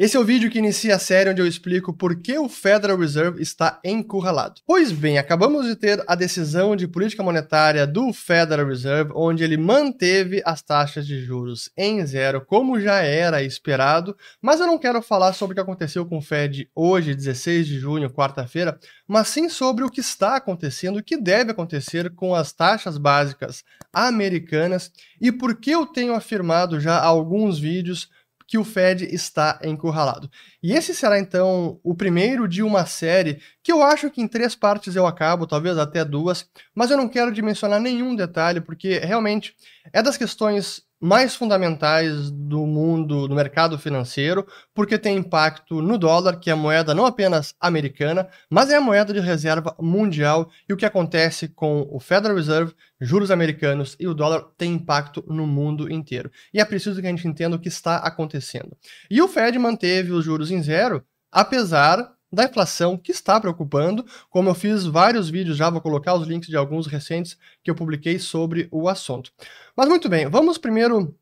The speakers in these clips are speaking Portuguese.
Esse é o vídeo que inicia a série onde eu explico por que o Federal Reserve está encurralado. Pois bem, acabamos de ter a decisão de política monetária do Federal Reserve, onde ele manteve as taxas de juros em zero, como já era esperado, mas eu não quero falar sobre o que aconteceu com o Fed hoje, 16 de junho, quarta-feira, mas sim sobre o que está acontecendo, o que deve acontecer com as taxas básicas americanas e por que eu tenho afirmado já alguns vídeos que o Fed está encurralado. E esse será então o primeiro de uma série que eu acho que em três partes eu acabo, talvez até duas, mas eu não quero dimensionar nenhum detalhe, porque realmente é das questões mais fundamentais do mundo, do mercado financeiro, porque tem impacto no dólar, que é a moeda não apenas americana, mas é a moeda de reserva mundial, e o que acontece com o Federal Reserve, juros americanos e o dólar tem impacto no mundo inteiro. E é preciso que a gente entenda o que está acontecendo. E o Fed manteve os juros em zero, apesar da inflação que está preocupando, como eu fiz vários vídeos já, vou colocar os links de alguns recentes que eu publiquei sobre o assunto. Mas muito bem, vamos primeiro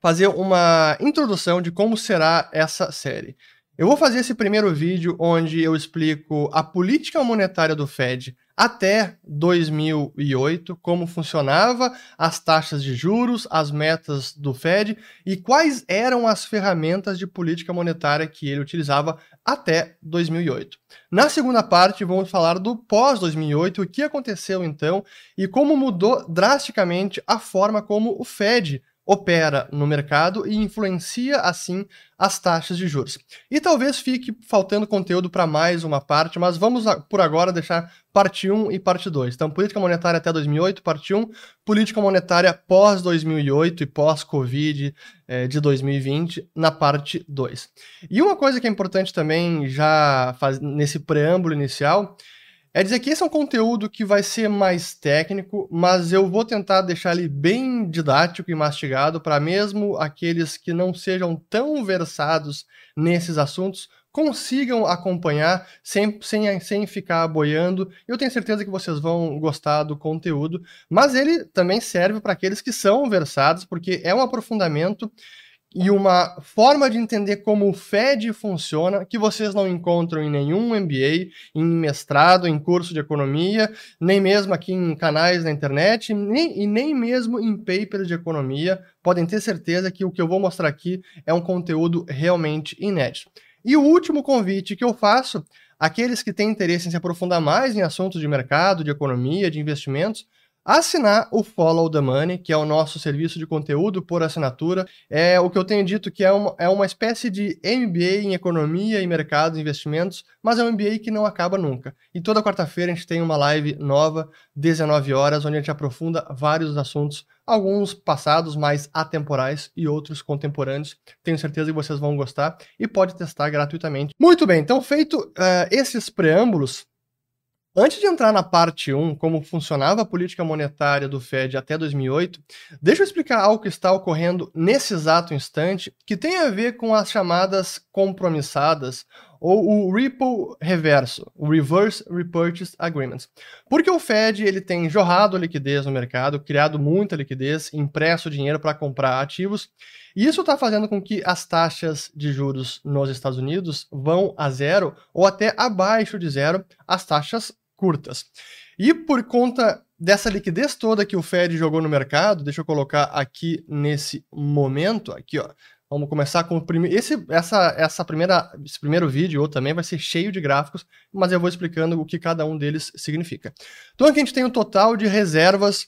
fazer uma introdução de como será essa série. Eu vou fazer esse primeiro vídeo onde eu explico a política monetária do Fed até 2008, como funcionava as taxas de juros, as metas do Fed e quais eram as ferramentas de política monetária que ele utilizava até 2008. Na segunda parte, vamos falar do pós-2008, o que aconteceu então e como mudou drasticamente a forma como o Fed opera no mercado e influencia assim as taxas de juros. E talvez fique faltando conteúdo para mais uma parte, mas vamos por agora deixar parte 1 e parte 2. Então, política monetária até 2008, parte 1, política monetária pós 2008 e pós Covid eh, de 2020 na parte 2. E uma coisa que é importante também já faz, nesse preâmbulo inicial é dizer que esse é um conteúdo que vai ser mais técnico, mas eu vou tentar deixar ele bem didático e mastigado para mesmo aqueles que não sejam tão versados nesses assuntos consigam acompanhar sem, sem, sem ficar boiando. Eu tenho certeza que vocês vão gostar do conteúdo, mas ele também serve para aqueles que são versados, porque é um aprofundamento e uma forma de entender como o Fed funciona que vocês não encontram em nenhum MBA, em mestrado, em curso de economia, nem mesmo aqui em canais na internet, nem, e nem mesmo em papers de economia. Podem ter certeza que o que eu vou mostrar aqui é um conteúdo realmente inédito. E o último convite que eu faço, aqueles que têm interesse em se aprofundar mais em assuntos de mercado, de economia, de investimentos, assinar o Follow the Money, que é o nosso serviço de conteúdo por assinatura. É o que eu tenho dito que é uma, é uma espécie de MBA em economia e mercado e investimentos, mas é um MBA que não acaba nunca. E toda quarta-feira a gente tem uma live nova, 19 horas, onde a gente aprofunda vários assuntos, alguns passados mais atemporais e outros contemporâneos. Tenho certeza que vocês vão gostar e pode testar gratuitamente. Muito bem, então feito uh, esses preâmbulos, Antes de entrar na parte 1, como funcionava a política monetária do Fed até 2008, deixa eu explicar algo que está ocorrendo nesse exato instante, que tem a ver com as chamadas compromissadas ou o Ripple reverso, o Reverse Repurchase Agreements. Porque o Fed ele tem jorrado liquidez no mercado, criado muita liquidez, impresso dinheiro para comprar ativos, e isso está fazendo com que as taxas de juros nos Estados Unidos vão a zero ou até abaixo de zero as taxas curtas. E por conta dessa liquidez toda que o Fed jogou no mercado, deixa eu colocar aqui nesse momento, aqui ó, Vamos começar com o primeiro. Esse, essa, essa primeira, esse primeiro vídeo também vai ser cheio de gráficos, mas eu vou explicando o que cada um deles significa. Então aqui a gente tem o total de reservas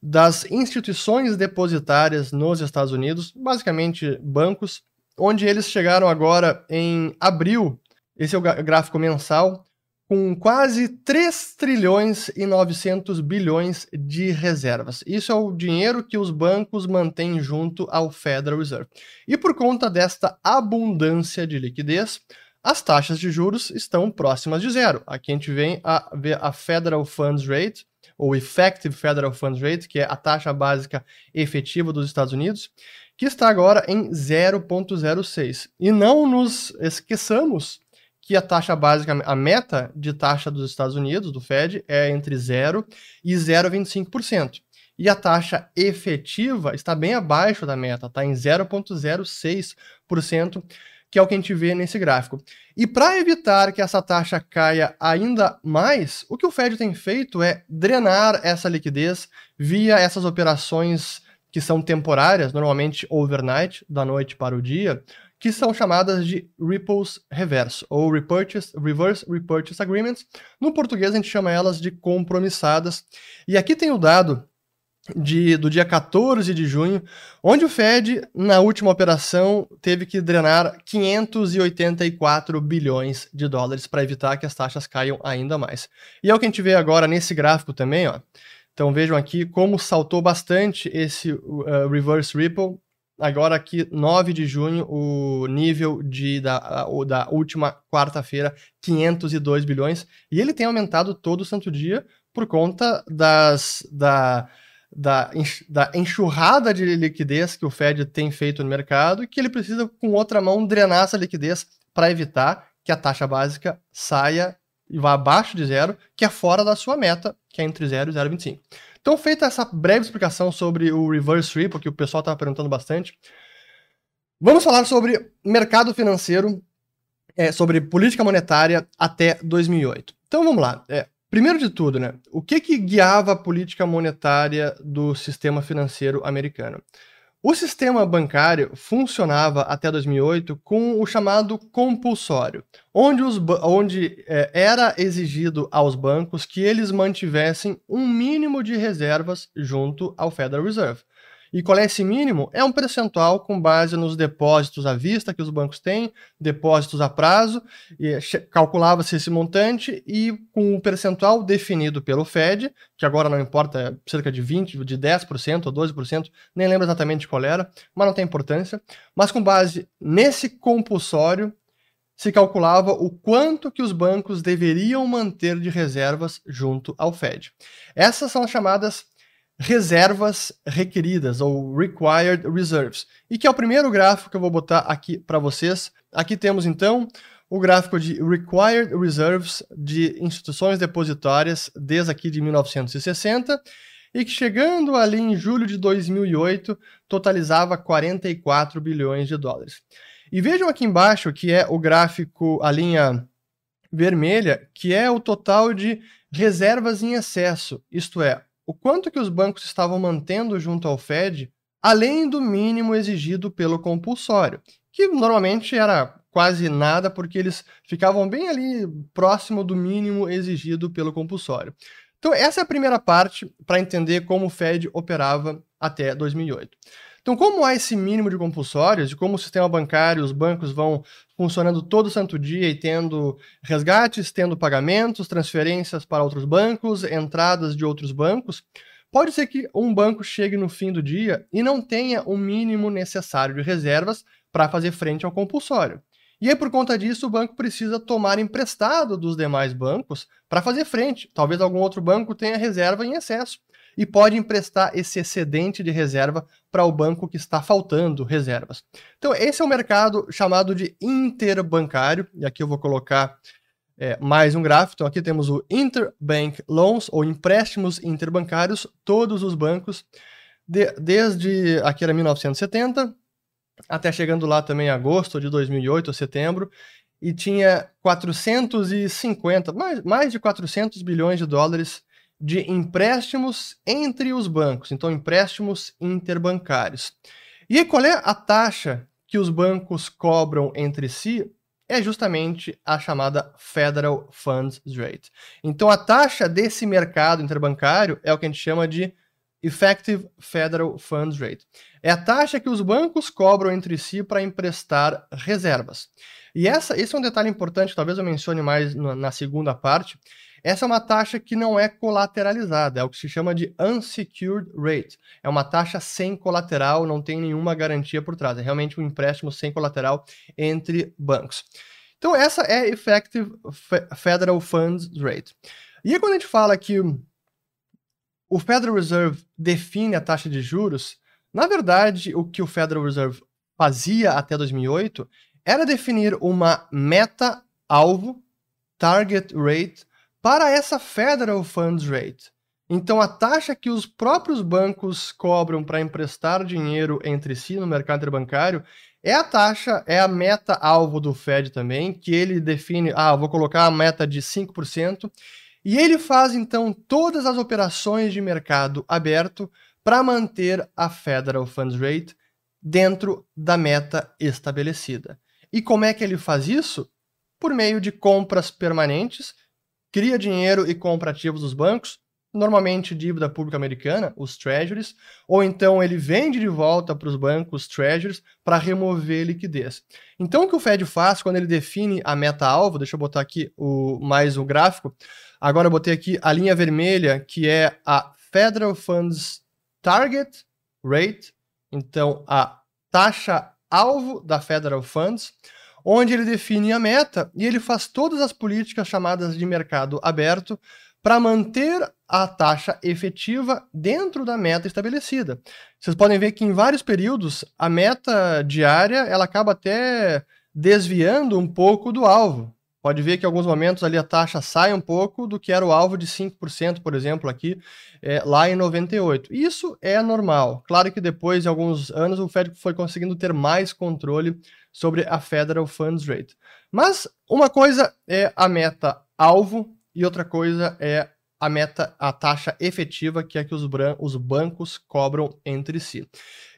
das instituições depositárias nos Estados Unidos, basicamente bancos, onde eles chegaram agora em abril. Esse é o gráfico mensal com quase 3 trilhões e 900 bilhões de reservas. Isso é o dinheiro que os bancos mantêm junto ao Federal Reserve. E por conta desta abundância de liquidez, as taxas de juros estão próximas de zero. Aqui a gente vem a ver a Federal Funds Rate, ou Effective Federal Funds Rate, que é a taxa básica efetiva dos Estados Unidos, que está agora em 0,06. E não nos esqueçamos que a taxa básica, a meta de taxa dos Estados Unidos, do Fed, é entre 0 e 0,25%. E a taxa efetiva está bem abaixo da meta, está em 0,06%, que é o que a gente vê nesse gráfico. E para evitar que essa taxa caia ainda mais, o que o Fed tem feito é drenar essa liquidez via essas operações que são temporárias, normalmente overnight, da noite para o dia, que são chamadas de repos reverso, ou repurchase, reverse repurchase agreements. No português a gente chama elas de compromissadas. E aqui tem o dado de, do dia 14 de junho, onde o Fed, na última operação, teve que drenar 584 bilhões de dólares para evitar que as taxas caiam ainda mais. E é o que a gente vê agora nesse gráfico também, ó. Então vejam aqui como saltou bastante esse uh, reverse ripple agora aqui, 9 de junho, o nível de, da, da última quarta-feira, 502 bilhões, e ele tem aumentado todo santo dia por conta das, da, da, da enxurrada de liquidez que o Fed tem feito no mercado e que ele precisa, com outra mão, drenar essa liquidez para evitar que a taxa básica saia e vá abaixo de zero, que é fora da sua meta, que é entre 0 e 0,25. Então, feita essa breve explicação sobre o reverse repo, que o pessoal estava perguntando bastante, vamos falar sobre mercado financeiro, é, sobre política monetária até 2008. Então, vamos lá. É, primeiro de tudo, né, o que, que guiava a política monetária do sistema financeiro americano? O sistema bancário funcionava até 2008 com o chamado compulsório, onde, os, onde é, era exigido aos bancos que eles mantivessem um mínimo de reservas junto ao Federal Reserve. E qual é esse mínimo? É um percentual com base nos depósitos à vista que os bancos têm, depósitos a prazo, calculava-se esse montante e com o percentual definido pelo Fed, que agora não importa, é cerca de 20, de 10% ou 12%, nem lembro exatamente qual era, mas não tem importância. Mas com base nesse compulsório, se calculava o quanto que os bancos deveriam manter de reservas junto ao Fed. Essas são as chamadas reservas requeridas, ou required reserves, e que é o primeiro gráfico que eu vou botar aqui para vocês. Aqui temos então o gráfico de required reserves de instituições depositárias desde aqui de 1960 e que chegando ali em julho de 2008 totalizava 44 bilhões de dólares. E vejam aqui embaixo que é o gráfico, a linha vermelha, que é o total de reservas em excesso, isto é, o quanto que os bancos estavam mantendo junto ao Fed, além do mínimo exigido pelo compulsório, que normalmente era quase nada, porque eles ficavam bem ali próximo do mínimo exigido pelo compulsório. Então, essa é a primeira parte para entender como o Fed operava até 2008. Então, como há esse mínimo de compulsórios e como o sistema bancário, os bancos vão funcionando todo santo dia e tendo resgates, tendo pagamentos, transferências para outros bancos, entradas de outros bancos, pode ser que um banco chegue no fim do dia e não tenha o mínimo necessário de reservas para fazer frente ao compulsório. E aí, por conta disso, o banco precisa tomar emprestado dos demais bancos para fazer frente. Talvez algum outro banco tenha reserva em excesso e pode emprestar esse excedente de reserva para o banco que está faltando reservas. Então, esse é o mercado chamado de interbancário, e aqui eu vou colocar é, mais um gráfico. Então, aqui temos o Interbank Loans, ou empréstimos interbancários, todos os bancos, de, desde aqui era 1970, até chegando lá também em agosto de 2008, ou setembro, e tinha 450, mais, mais de 400 bilhões de dólares de empréstimos entre os bancos, então empréstimos interbancários. E qual é a taxa que os bancos cobram entre si? É justamente a chamada Federal Funds Rate. Então a taxa desse mercado interbancário é o que a gente chama de Effective Federal Funds Rate. É a taxa que os bancos cobram entre si para emprestar reservas. E essa, esse é um detalhe importante, talvez eu mencione mais na segunda parte, essa é uma taxa que não é colateralizada, é o que se chama de unsecured rate. É uma taxa sem colateral, não tem nenhuma garantia por trás. É realmente um empréstimo sem colateral entre bancos. Então, essa é Effective Federal Funds Rate. E aí, quando a gente fala que o Federal Reserve define a taxa de juros, na verdade, o que o Federal Reserve fazia até 2008 era definir uma meta-alvo, target rate, para essa Federal Funds Rate. Então, a taxa que os próprios bancos cobram para emprestar dinheiro entre si no mercado interbancário é a taxa, é a meta alvo do Fed também, que ele define, ah, vou colocar a meta de 5%, e ele faz então todas as operações de mercado aberto para manter a Federal Funds Rate dentro da meta estabelecida. E como é que ele faz isso? Por meio de compras permanentes, cria dinheiro e compra ativos dos bancos, normalmente dívida pública americana, os treasuries, ou então ele vende de volta para os bancos treasuries para remover liquidez. Então o que o Fed faz quando ele define a meta alvo, deixa eu botar aqui o mais o gráfico. Agora eu botei aqui a linha vermelha, que é a Federal Funds Target Rate, então a taxa alvo da Federal Funds, onde ele define a meta e ele faz todas as políticas chamadas de mercado aberto para manter a taxa efetiva dentro da meta estabelecida. Vocês podem ver que em vários períodos a meta diária ela acaba até desviando um pouco do alvo. Pode ver que em alguns momentos ali a taxa sai um pouco do que era o alvo de 5%, por exemplo, aqui, é, lá em 98. Isso é normal. Claro que depois, em alguns anos, o Fed foi conseguindo ter mais controle sobre a Federal Funds Rate. Mas uma coisa é a meta alvo e outra coisa é a meta, a taxa efetiva que é que os, os, bancos cobram entre si.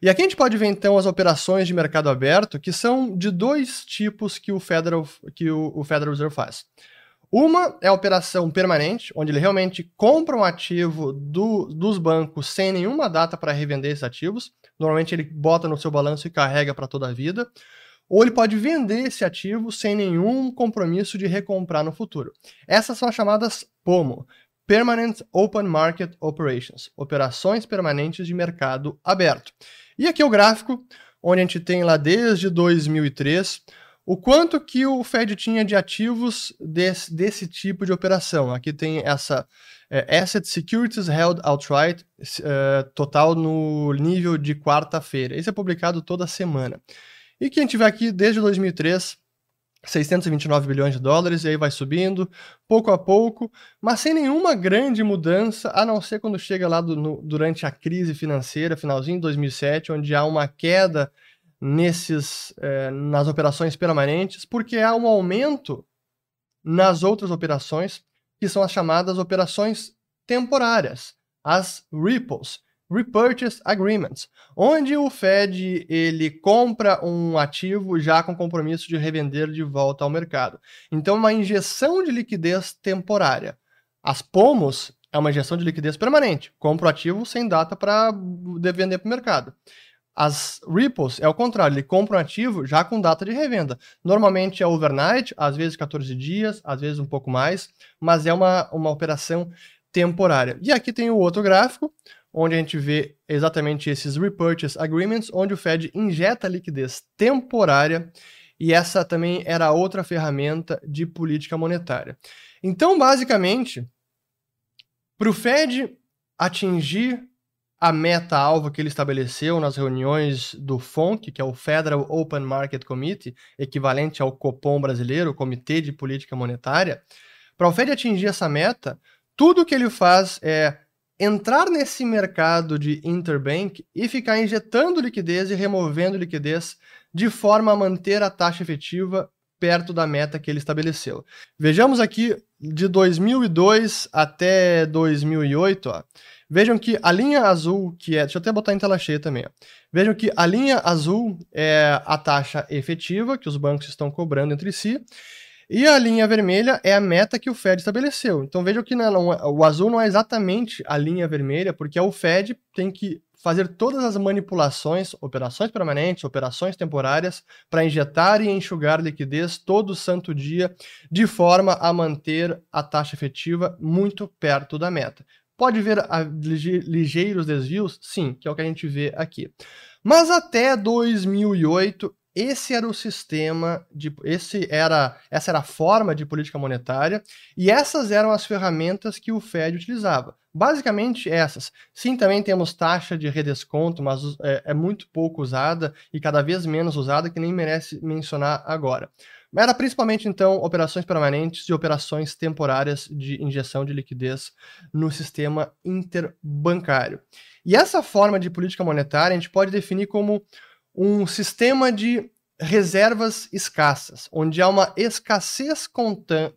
E aqui a gente pode ver então as operações de mercado aberto, que são de dois tipos que o Federal, que o, o Federal Reserve faz. Uma é a operação permanente, onde ele realmente compra um ativo do, dos bancos sem nenhuma data para revender esses ativos. Normalmente ele bota no seu balanço e carrega para toda a vida ou ele pode vender esse ativo sem nenhum compromisso de recomprar no futuro. Essas são as chamadas POMO, Permanent Open Market Operations, operações permanentes de mercado aberto. E aqui é o gráfico, onde a gente tem lá desde 2003 o quanto que o Fed tinha de ativos desse, desse tipo de operação. Aqui tem essa é, Asset Securities Held Outright, é, total no nível de quarta-feira. Isso é publicado toda semana. E que a gente vê aqui desde 2003, 629 bilhões de dólares, e aí vai subindo, pouco a pouco, mas sem nenhuma grande mudança, a não ser quando chega lá do, no, durante a crise financeira, finalzinho de 2007, onde há uma queda nesses, eh, nas operações permanentes, porque há um aumento nas outras operações, que são as chamadas operações temporárias, as ripples, repurchase agreements, onde o Fed ele compra um ativo já com compromisso de revender de volta ao mercado. Então, uma injeção de liquidez temporária. As POMOS é uma injeção de liquidez permanente. Compra o ativo sem data para vender para o mercado. As Ripples é o contrário, ele compra um ativo já com data de revenda. Normalmente é overnight, às vezes 14 dias, às vezes um pouco mais, mas é uma, uma operação temporária. E aqui tem o outro gráfico, onde a gente vê exatamente esses repurchase agreements, onde o Fed injeta liquidez temporária e essa também era outra ferramenta de política monetária. Então, basicamente, para o Fed atingir a meta-alvo que ele estabeleceu nas reuniões do FONC, que é o Federal Open Market Committee, equivalente ao Copom brasileiro, Comitê de Política Monetária, para o Fed atingir essa meta, tudo que ele faz é entrar nesse mercado de interbank e ficar injetando liquidez e removendo liquidez de forma a manter a taxa efetiva perto da meta que ele estabeleceu. Vejamos aqui de 2002 até 2008, ó. Vejam que a linha azul, que é. Deixa eu até botar em tela cheia também. Ó. Vejam que a linha azul é a taxa efetiva que os bancos estão cobrando entre si. E a linha vermelha é a meta que o Fed estabeleceu. Então vejam que não, é, o azul não é exatamente a linha vermelha, porque o Fed tem que fazer todas as manipulações, operações permanentes, operações temporárias, para injetar e enxugar liquidez todo santo dia, de forma a manter a taxa efetiva muito perto da meta. Pode ver ligeiros desvios? Sim, que é o que a gente vê aqui. Mas até 2008 esse era o sistema de esse era essa era a forma de política monetária e essas eram as ferramentas que o Fed utilizava. Basicamente essas. Sim, também temos taxa de redesconto, mas é, é muito pouco usada e cada vez menos usada que nem merece mencionar agora. Era principalmente, então, operações permanentes e operações temporárias de injeção de liquidez no sistema interbancário. E essa forma de política monetária a gente pode definir como um sistema de reservas escassas, onde há uma escassez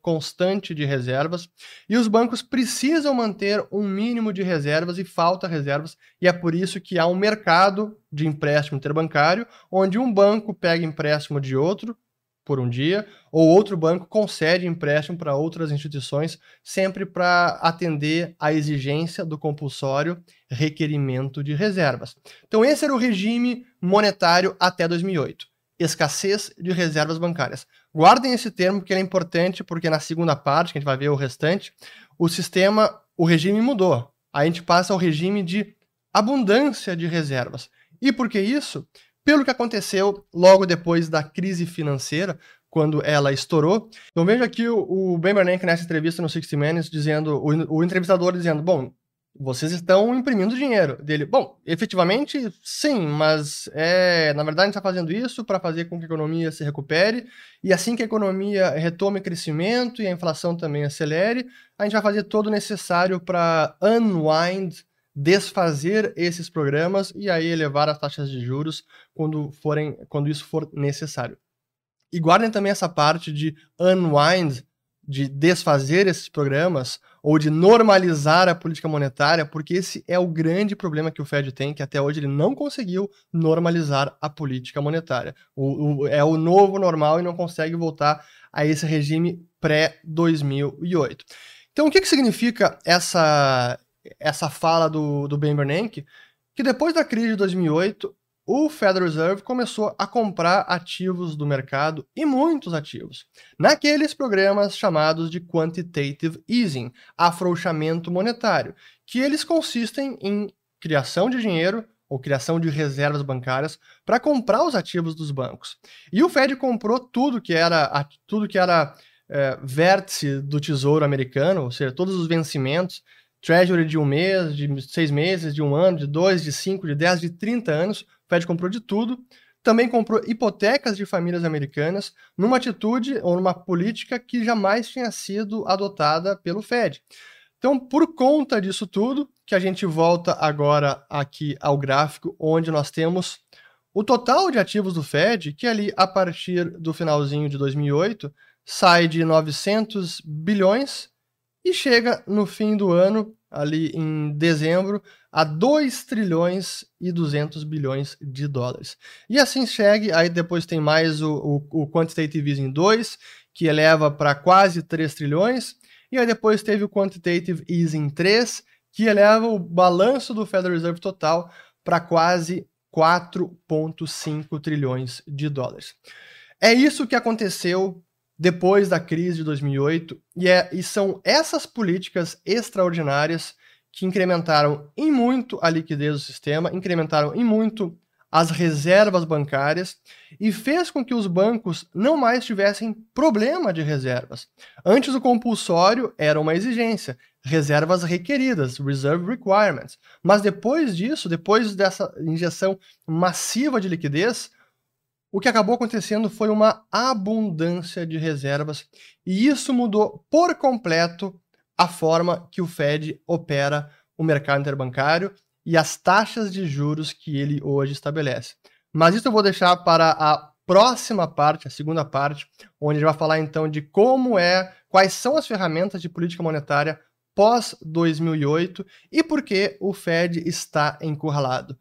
constante de reservas e os bancos precisam manter um mínimo de reservas e falta reservas, e é por isso que há um mercado de empréstimo interbancário, onde um banco pega empréstimo de outro por um dia, ou outro banco concede empréstimo para outras instituições, sempre para atender à exigência do compulsório requerimento de reservas. Então, esse era o regime monetário até 2008 escassez de reservas bancárias. Guardem esse termo porque ele é importante, porque na segunda parte, que a gente vai ver o restante, o sistema, o regime mudou. A gente passa ao regime de abundância de reservas. E por que isso? Pelo que aconteceu logo depois da crise financeira, quando ela estourou. Então veja aqui o, Ben Bernanke nessa entrevista no 60 Minutes dizendo, o, o entrevistador dizendo, bom, vocês estão imprimindo dinheiro dele. Bom, efetivamente, sim, mas é, na verdade a gente está fazendo isso para fazer com que a economia se recupere e assim que a economia retome crescimento e a inflação também acelere, a gente vai fazer todo o necessário para unwind, desfazer esses programas e aí elevar as taxas de juros quando, forem, quando isso for necessário. E guardem também essa parte de unwind, de desfazer esses programas ou de normalizar a política monetária, porque esse é o grande problema que o Fed tem, que até hoje ele não conseguiu normalizar a política monetária. O, o, é o novo normal e não consegue voltar a esse regime pré-2008. Então, o que, que significa essa, essa fala do, do Ben Bernanke? Que depois da crise de 2008, o Federal Reserve começou a comprar ativos do mercado e muitos ativos, naqueles programas chamados de quantitative easing, afrouxamento monetário, que eles consistem em criação de dinheiro ou criação de reservas bancárias para comprar os ativos dos bancos. E o Fed comprou tudo que era tudo que era é, vértice do Tesouro americano, ou seja, todos os vencimentos, Treasury de um mês, de seis meses, de um ano, de dois, de cinco, de dez, de trinta anos, o Fed comprou de tudo. Também comprou hipotecas de famílias americanas, numa atitude ou numa política que jamais tinha sido adotada pelo Fed. Então, por conta disso tudo, que a gente volta agora aqui ao gráfico, onde nós temos o total de ativos do Fed, que ali a partir do finalzinho de 2008 sai de 900 bilhões e chega no fim do ano, ali em dezembro, a 2 trilhões e 200 bilhões de dólares. E assim segue, aí depois tem mais o, o, o Quantitative Easing 2, que eleva para quase 3 trilhões, e aí depois teve o Quantitative Easing 3, que eleva o balanço do Federal Reserve total para quase 4,5 trilhões de dólares. É isso que aconteceu depois da crise de 2008, e, é, e são essas políticas extraordinárias que incrementaram em muito a liquidez do sistema, incrementaram em muito as reservas bancárias e fez com que os bancos não mais tivessem problema de reservas. Antes o compulsório era uma exigência, reservas requeridas, reserve requirements. Mas depois disso, depois dessa injeção massiva de liquidez, o que acabou acontecendo foi uma abundância de reservas e isso mudou por completo a forma que o Fed opera o mercado interbancário e as taxas de juros que ele hoje estabelece. Mas isso eu vou deixar para a próxima parte, a segunda parte, onde gente vai falar então de como é, quais são as ferramentas de política monetária pós 2008 e por que o Fed está encurralado.